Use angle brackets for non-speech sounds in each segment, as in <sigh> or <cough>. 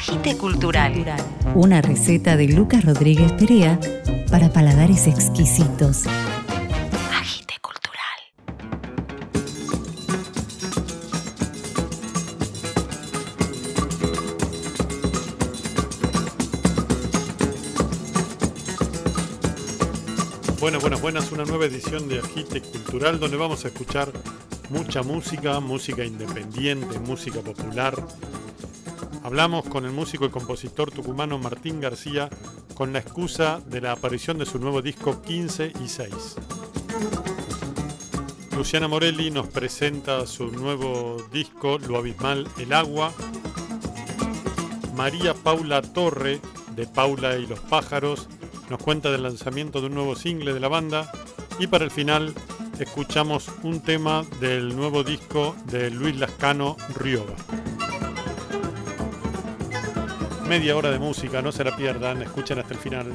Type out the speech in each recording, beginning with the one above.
Agite Cultural. Una receta de Lucas Rodríguez Perea para paladares exquisitos. Agite Cultural. Buenas, buenas, buenas. Una nueva edición de Agite Cultural donde vamos a escuchar mucha música, música independiente, música popular. Hablamos con el músico y compositor tucumano Martín García con la excusa de la aparición de su nuevo disco 15 y 6. Luciana Morelli nos presenta su nuevo disco Lo Abismal El Agua. María Paula Torre de Paula y los Pájaros nos cuenta del lanzamiento de un nuevo single de la banda y para el final escuchamos un tema del nuevo disco de Luis Lascano Rioba. Media hora de música, no se la pierdan, escuchen hasta el final.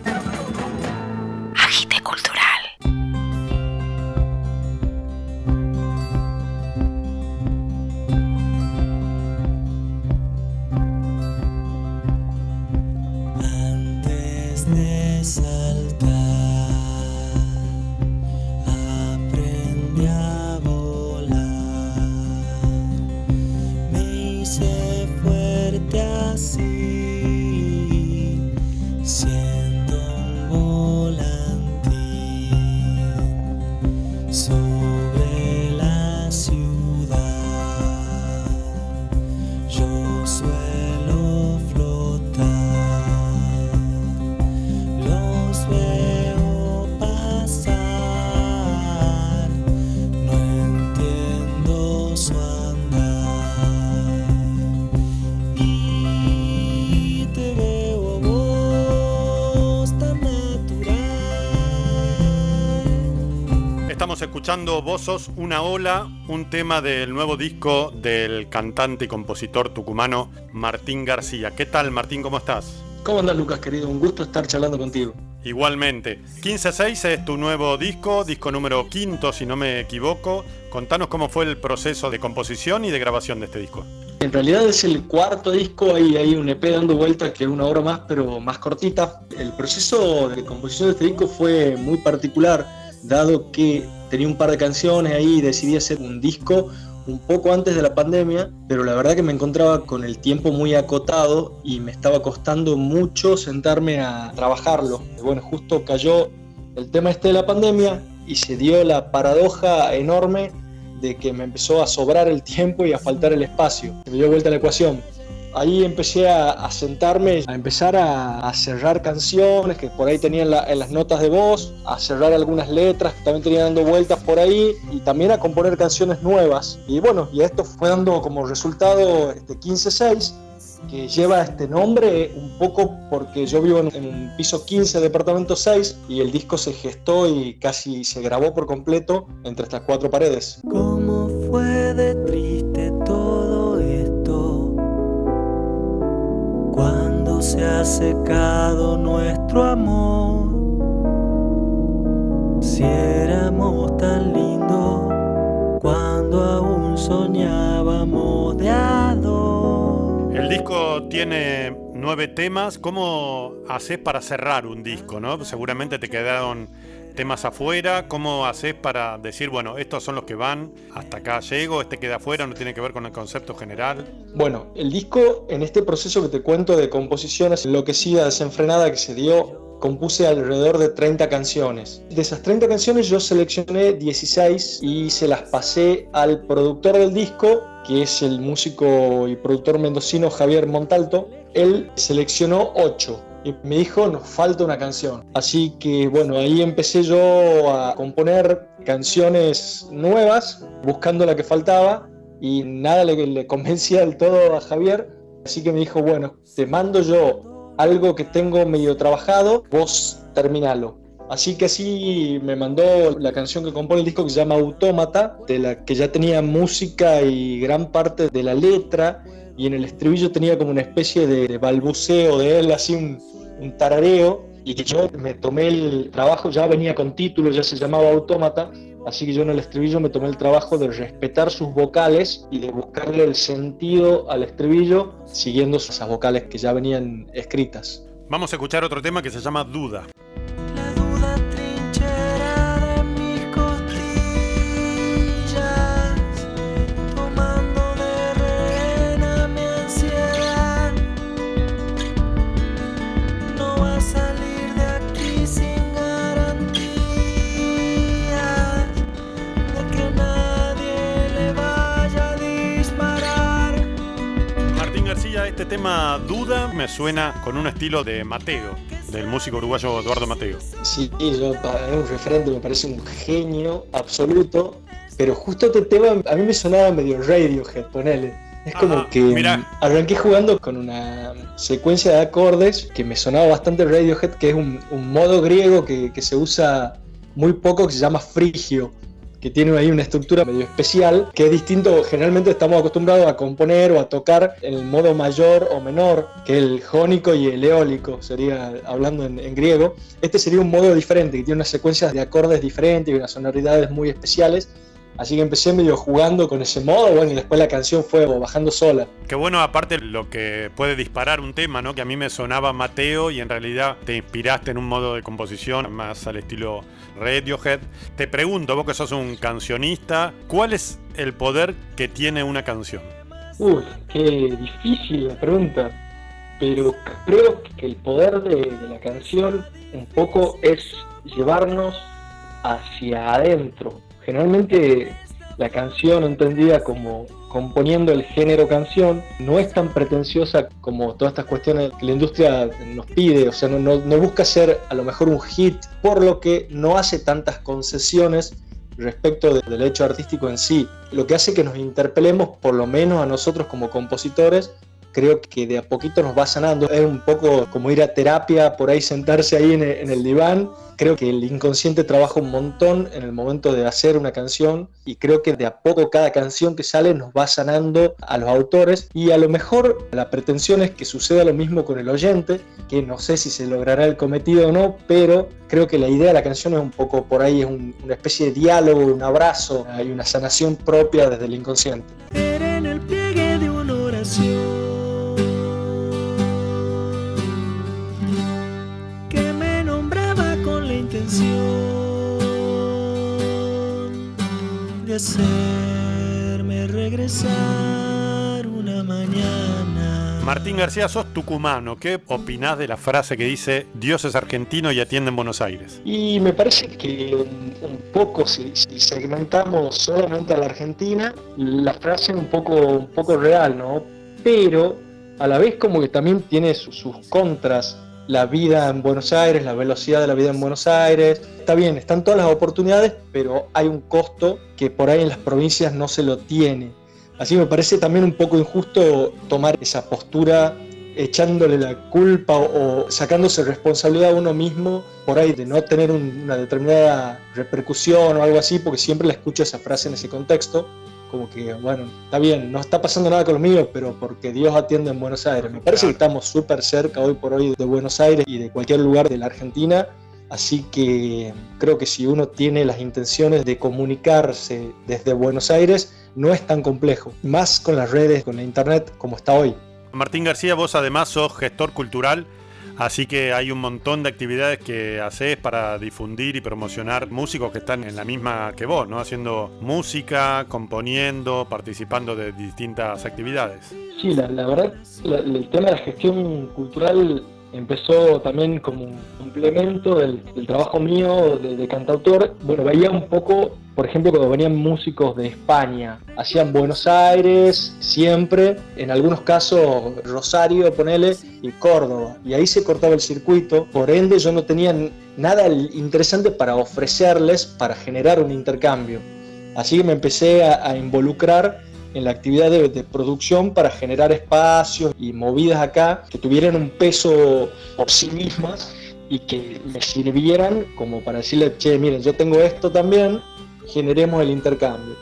Escuchando Vos sos una ola, un tema del nuevo disco del cantante y compositor tucumano Martín García. ¿Qué tal Martín? ¿Cómo estás? ¿Cómo andas, Lucas, querido? Un gusto estar charlando contigo. Igualmente. 15-6 es tu nuevo disco, disco número quinto si no me equivoco. Contanos cómo fue el proceso de composición y de grabación de este disco. En realidad es el cuarto disco, hay, hay un EP dando vuelta que es una hora más, pero más cortita. El proceso de composición de este disco fue muy particular, dado que tenía un par de canciones ahí y decidí hacer un disco un poco antes de la pandemia, pero la verdad que me encontraba con el tiempo muy acotado y me estaba costando mucho sentarme a trabajarlo. Bueno, justo cayó el tema este de la pandemia y se dio la paradoja enorme de que me empezó a sobrar el tiempo y a faltar el espacio. Se me dio vuelta la ecuación. Ahí empecé a, sentarme, a empezar a, cerrar canciones que por ahí tenían en las notas de voz, a cerrar algunas letras que también tenían dando vueltas por ahí y también a componer canciones nuevas. Y bueno, y esto fue dando como resultado este 15-6 que lleva este nombre un poco porque yo vivo en, un piso 15, departamento 6, y el disco se gestó y casi se grabó por completo entre estas cuatro paredes. ¿Cómo fue de triste se ha secado nuestro amor. Si éramos tan lindos cuando aún soñábamos de a dos. El disco tiene nueve temas. ¿Cómo haces para cerrar un disco? ¿no? Seguramente te quedaron temas afuera. ¿Cómo haces para decir, bueno, estos son los que van, hasta acá llego, este queda afuera, no tiene que ver con el concepto general? Bueno, el disco, en este proceso que te cuento de composiciones enloquecida, desenfrenada que se dio, compuse alrededor de 30 canciones. De esas 30 canciones yo seleccioné 16 y se las pasé al productor del disco, que es el músico y productor mendocino Javier Montalto. Él seleccionó 8 y me dijo, nos falta una canción. Así que bueno, ahí empecé yo a componer canciones nuevas, buscando la que faltaba y nada le, convencía del todo a Javier. Así que me dijo, bueno, te mando yo algo que tengo medio trabajado, vos terminalo. Así que así me mandó la canción que compone el disco que se llama Autómata, de la que ya tenía música y gran parte de la letra, y en el estribillo tenía como una especie de, balbuceo de él, así un, un tarareo, y que yo me tomé el trabajo, ya venía con título, ya se llamaba Autómata, Así que yo en el estribillo me tomé el trabajo de respetar sus vocales y de buscarle el sentido al estribillo siguiendo esas vocales que ya venían escritas. Vamos a escuchar otro tema que se llama Duda. Este tema Duda me suena con un estilo de Mateo, del músico uruguayo Eduardo Mateo. Sí, yo, es un referente, me parece un genio absoluto, pero justo este tema a mí me sonaba medio Radiohead, ponele. Es como Ajá, que mirá. arranqué jugando con una secuencia de acordes que me sonaba bastante Radiohead, que es un, un modo griego que, que se usa muy poco, que se llama frigio, que tiene ahí una estructura medio especial, que es distinto, generalmente estamos acostumbrados a componer o a tocar en el modo mayor o menor, que el jónico y el eólico, sería hablando en, en griego. Este sería un modo diferente, que tiene unas secuencias de acordes diferentes y unas sonoridades muy especiales. Así que empecé medio jugando con ese modo, bueno, y después la canción fue bajando sola. Qué bueno, aparte lo que puede disparar un tema, ¿no? Que a mí me sonaba Mateo y en realidad te inspiraste en un modo de composición más al estilo Radiohead. Te pregunto, vos que sos un cancionista, ¿cuál es el poder que tiene una canción? Uy, qué difícil la pregunta. Pero creo que el poder de, de la canción un poco es llevarnos hacia adentro. Generalmente la canción entendida como componiendo el género canción no es tan pretenciosa como todas estas cuestiones que la industria nos pide, o sea, no, busca ser a lo mejor un hit, por lo que no hace tantas concesiones respecto de- del hecho artístico en sí, lo que hace que nos interpelemos, por lo menos a nosotros como compositores, creo que de a poquito nos va sanando. Es un poco como ir a terapia, por ahí sentarse ahí en el diván. Creo que el inconsciente trabaja un montón en el momento de hacer una canción y creo que de a poco cada canción que sale nos va sanando a los autores y a lo mejor la pretensión es que suceda lo mismo con el oyente, que no sé si se logrará el cometido o no, pero creo que la idea de la canción es un poco por ahí, es un- una especie de diálogo, un abrazo, hay una sanación propia desde el inconsciente. De hacerme regresar una mañana. Martín García, sos tucumano. ¿Qué opinás de la frase que dice Dios es argentino y atiende en Buenos Aires? Y me parece que un, un poco, si, si segmentamos solamente a la Argentina, la frase es un poco, un poco real, ¿no? Pero a la vez como que también tiene su- sus contras. La vida en Buenos Aires, la velocidad de la vida en Buenos Aires. Está bien, están todas las oportunidades, pero hay un costo que por ahí en las provincias no se lo tiene. Así me parece también un poco injusto tomar esa postura echándole la culpa o, sacándose responsabilidad a uno mismo por ahí de no tener un- una determinada repercusión o algo así, porque siempre la escucho esa frase en ese contexto, como que, bueno, está bien, no está pasando nada con lo mío, pero porque Dios atiende en Buenos Aires. Me parece que estamos súper cerca hoy por hoy de Buenos Aires y de cualquier lugar de la Argentina, así que creo que si uno tiene las intenciones de comunicarse desde Buenos Aires, no es tan complejo, más con las redes, con la internet como está hoy. Martín García, vos además sos gestor cultural, así que hay un montón de actividades que haces para difundir y promocionar músicos que están en la misma que vos, ¿no? Haciendo música, componiendo, participando de distintas actividades. Sí, la, la verdad, la- el tema de la gestión cultural empezó también como un complemento del, trabajo mío de cantautor. Bueno, veía un poco, por ejemplo, cuando venían músicos de España, hacían Buenos Aires siempre, en algunos casos Rosario, ponele, y Córdoba. Y ahí se cortaba el circuito, por ende yo no tenía nada interesante para ofrecerles para generar un intercambio. Así que me empecé a, a involucrar en la actividad de, de producción para generar espacios y movidas acá que tuvieran un peso por sí mismas y que me sirvieran como para decirle, che, miren, yo tengo esto también, generemos el intercambio.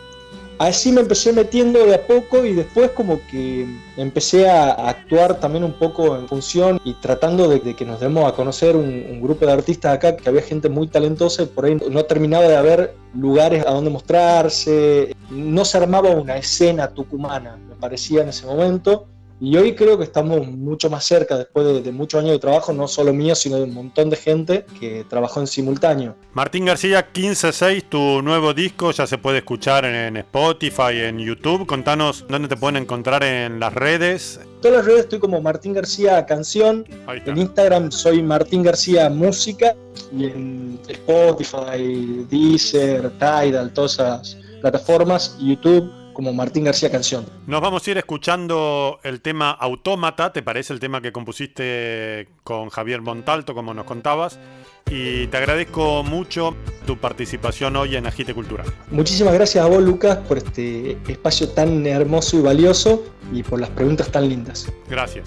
así me empecé metiendo de a poco y después como que empecé a actuar también un poco en función y tratando de, que nos demos a conocer un, grupo de artistas acá, que había gente muy talentosa y por ahí no terminaba de haber lugares a donde mostrarse, no se armaba una escena tucumana, me parecía en ese momento. Y hoy creo que estamos mucho más cerca después de, muchos años de trabajo, no solo mío, sino de un montón de gente que trabajó en simultáneo. Martín García, 15-6, tu nuevo disco ya se puede escuchar en Spotify, en YouTube. Contanos dónde te pueden encontrar en las redes. En todas las redes estoy como Martín García Canción. En Instagram soy Martín García Música. Y en Spotify, Deezer, Tidal, todas esas plataformas, YouTube como Martín García Canción. Nos vamos a ir escuchando el tema Autómata, ¿te parece el tema que compusiste con Javier Montalto, como nos contabas? Y te agradezco mucho tu participación hoy en Agite Cultural. Muchísimas gracias a vos, Lucas, por este espacio tan hermoso y valioso y por las preguntas tan lindas. Gracias.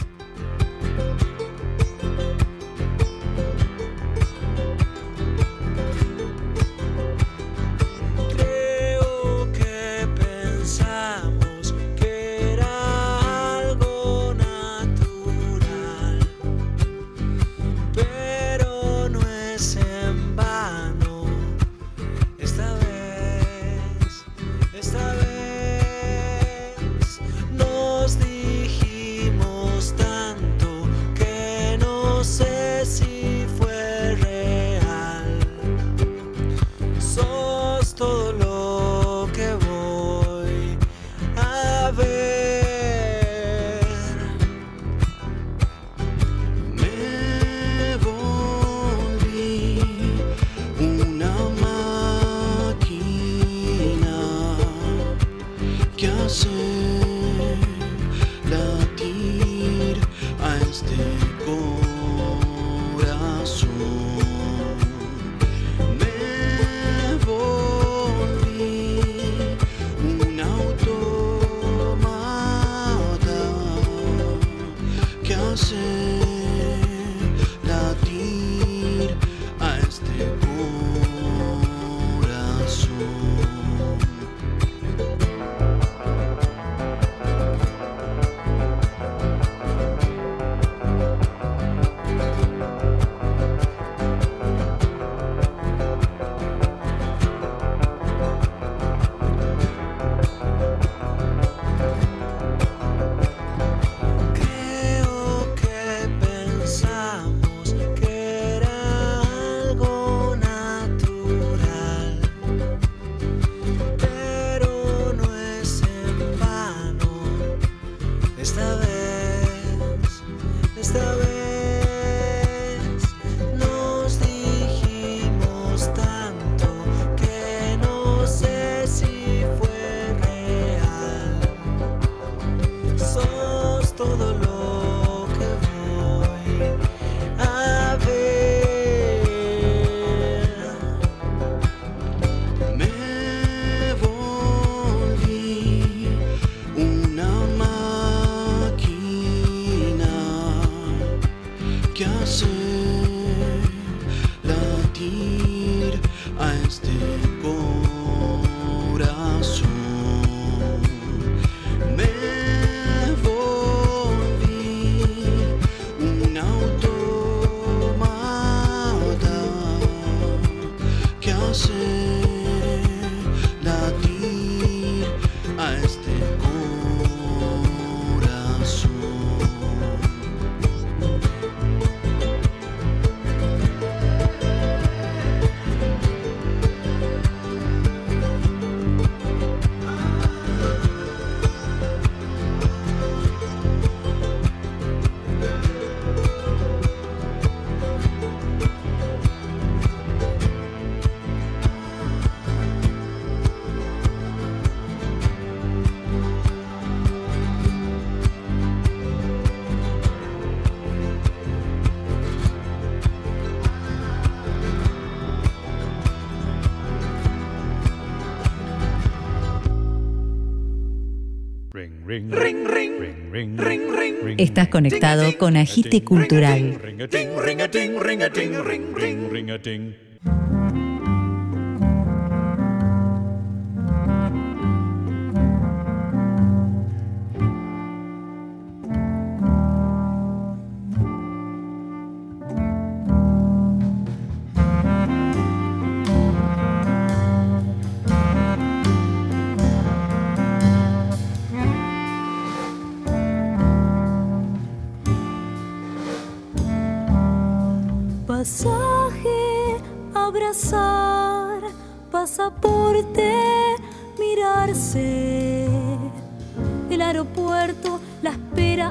Estás conectado con Agite Cultural.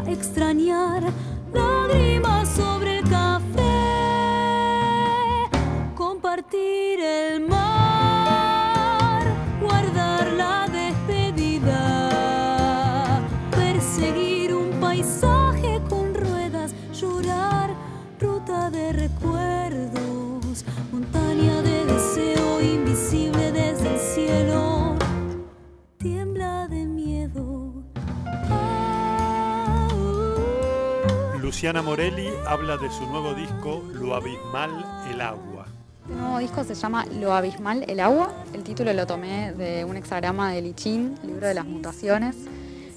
Extrañar, lágrimas sobre Luciana Morelli habla de su nuevo disco Lo abismal, el agua. Este nuevo disco se llama Lo abismal, el agua. El título lo tomé de un hexagrama de Lichín, el libro de las mutaciones.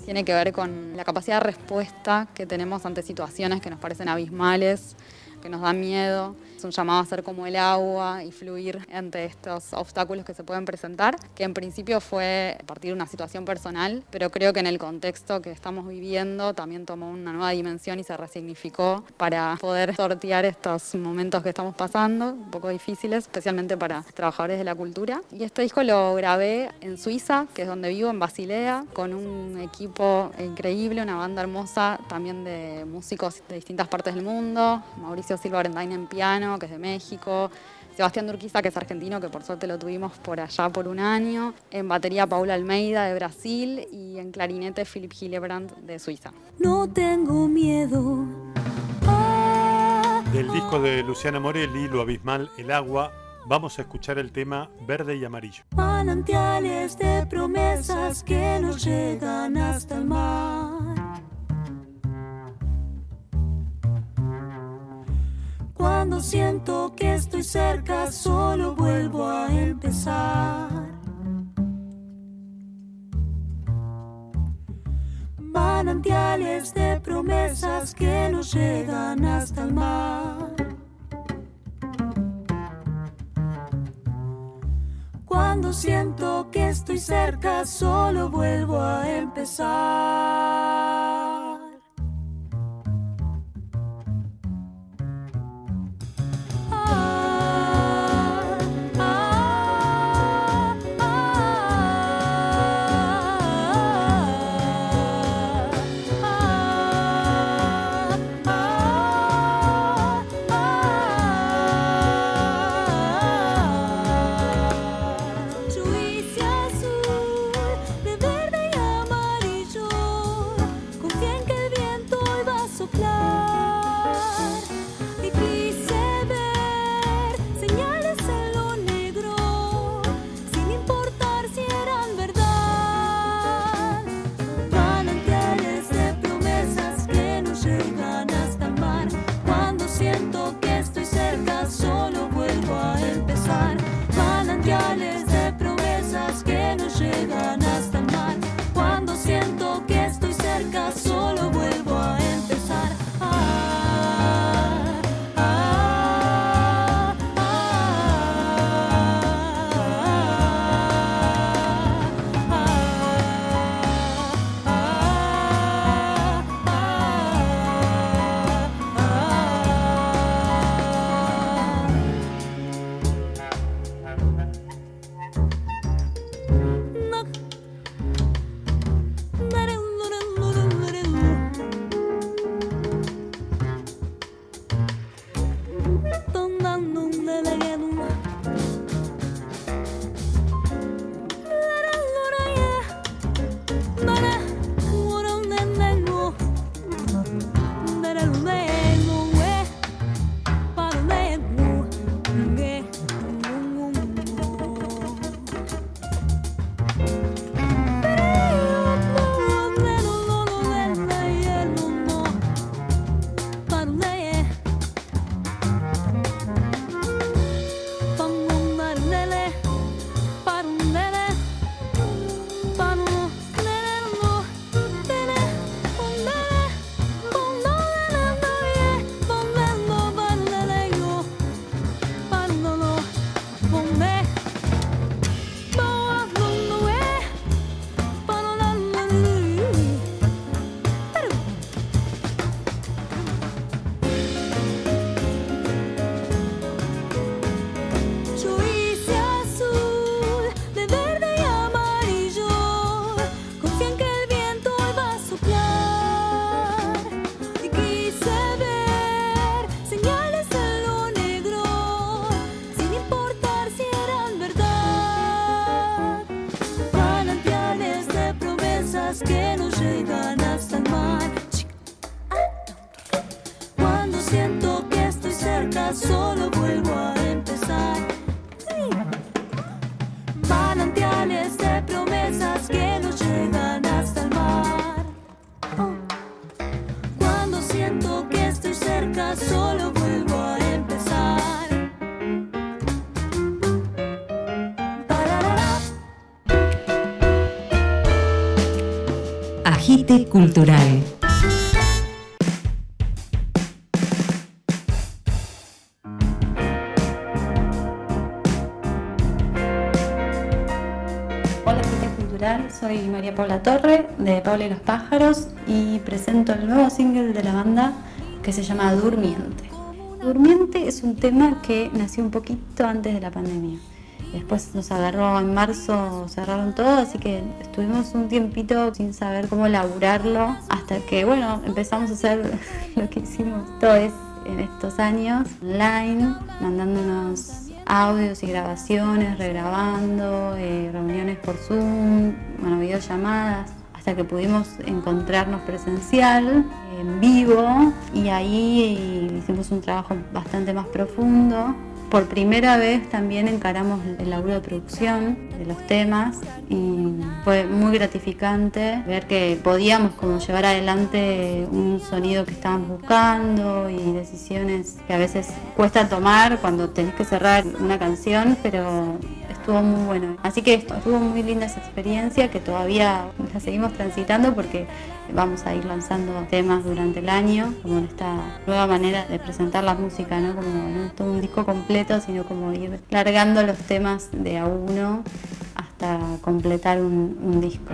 Tiene que ver con la capacidad de respuesta que tenemos ante situaciones que nos parecen abismales, que nos dan miedo. Es un llamado a ser como el agua y fluir ante estos obstáculos que se pueden presentar, que en principio fue partir de una situación personal, pero creo que en el contexto que estamos viviendo también tomó una nueva dimensión y se resignificó para poder sortear estos momentos que estamos pasando, un poco difíciles, especialmente para trabajadores de la cultura. Y este disco lo grabé en Suiza, que es donde vivo, en Basilea, con un equipo increíble, una banda hermosa también de músicos de distintas partes del mundo, Mauricio Silva Orendain en piano, que es de México, Sebastián Durquiza, que es argentino, que por suerte lo tuvimos por allá por un año, en batería Paula Almeida de Brasil y en clarinete Philip Hillebrand de Suiza. No tengo miedo. Del disco de Luciana Morelli, Lo abismal, el agua, vamos a escuchar el tema Verde y Amarillo. manantiales de promesas que nos llegan hasta el mar. Cuando siento que estoy cerca, solo vuelvo a empezar. Manantiales de promesas que nos llegan hasta el mar. Cuando siento que estoy cerca, solo vuelvo a empezar. Paula Torre de Paula y los Pájaros y presento el nuevo single de la banda que se llama Durmiente. Durmiente es un tema que nació un poquito antes de la pandemia. Después nos agarró en marzo, cerraron todo, así que estuvimos un tiempito sin saber cómo laburarlo hasta que, bueno, empezamos a hacer <laughs> lo que hicimos todos en estos años, online, mandándonos audios y grabaciones, regrabando, eh, reuniones por Zoom, bueno, videollamadas, hasta que pudimos encontrarnos presencial, en vivo, y ahí hicimos un trabajo bastante más profundo. Por primera vez también encaramos el laburo de producción de los temas y fue muy gratificante ver que podíamos como llevar adelante un sonido que estábamos buscando y decisiones que a veces cuesta tomar cuando tenés que cerrar una canción, pero estuvo muy bueno. Así que estuvo muy linda esa experiencia que todavía la seguimos transitando porque vamos a ir lanzando temas durante el año, como en esta nueva manera de presentar la música, ¿no? Como todo un disco completo, sino como ir largando los temas de a uno hasta completar un disco.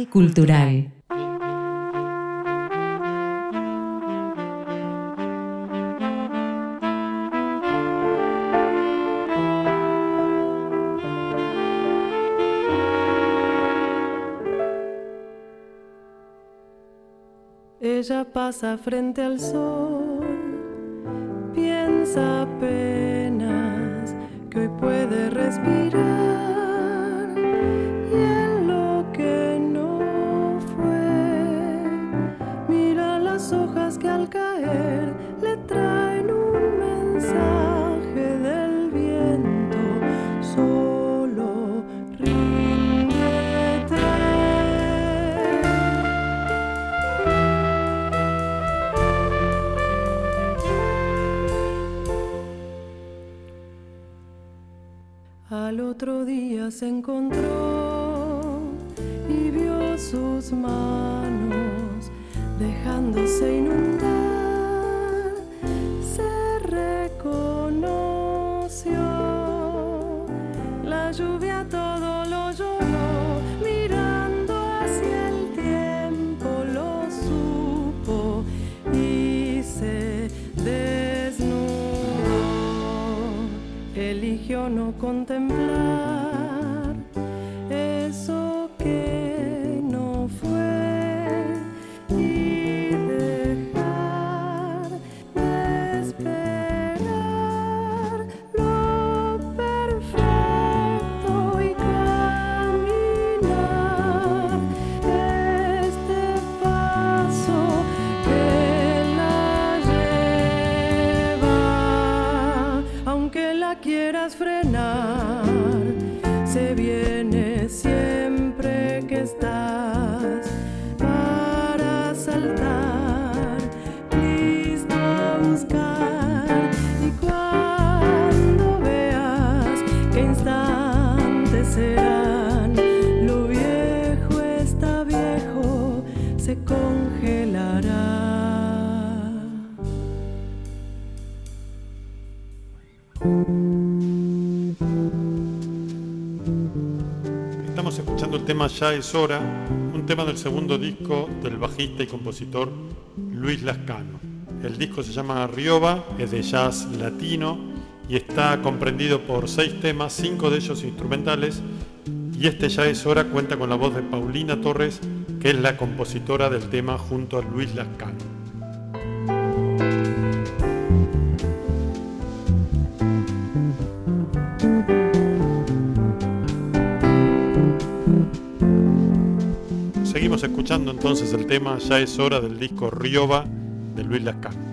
Cultural. Ella pasa frente al sol, piensa se encontró y vio sus manos dejándose inundar. Se reconoció. La lluvia todo lo lloró, mirando hacia el tiempo lo supo y se desnudó. Eligió no contemplar Estamos escuchando el tema Ya es hora, un tema del segundo disco del bajista y compositor Luis Lascano. El disco se llama Rioba, es de jazz latino y está comprendido por seis temas, cinco de ellos instrumentales. Y este Ya es hora cuenta con la voz de Paulina Torres, que es la compositora del tema junto a Luis Lascano. entonces el tema Ya es hora del disco Rioba de Luis Lascano.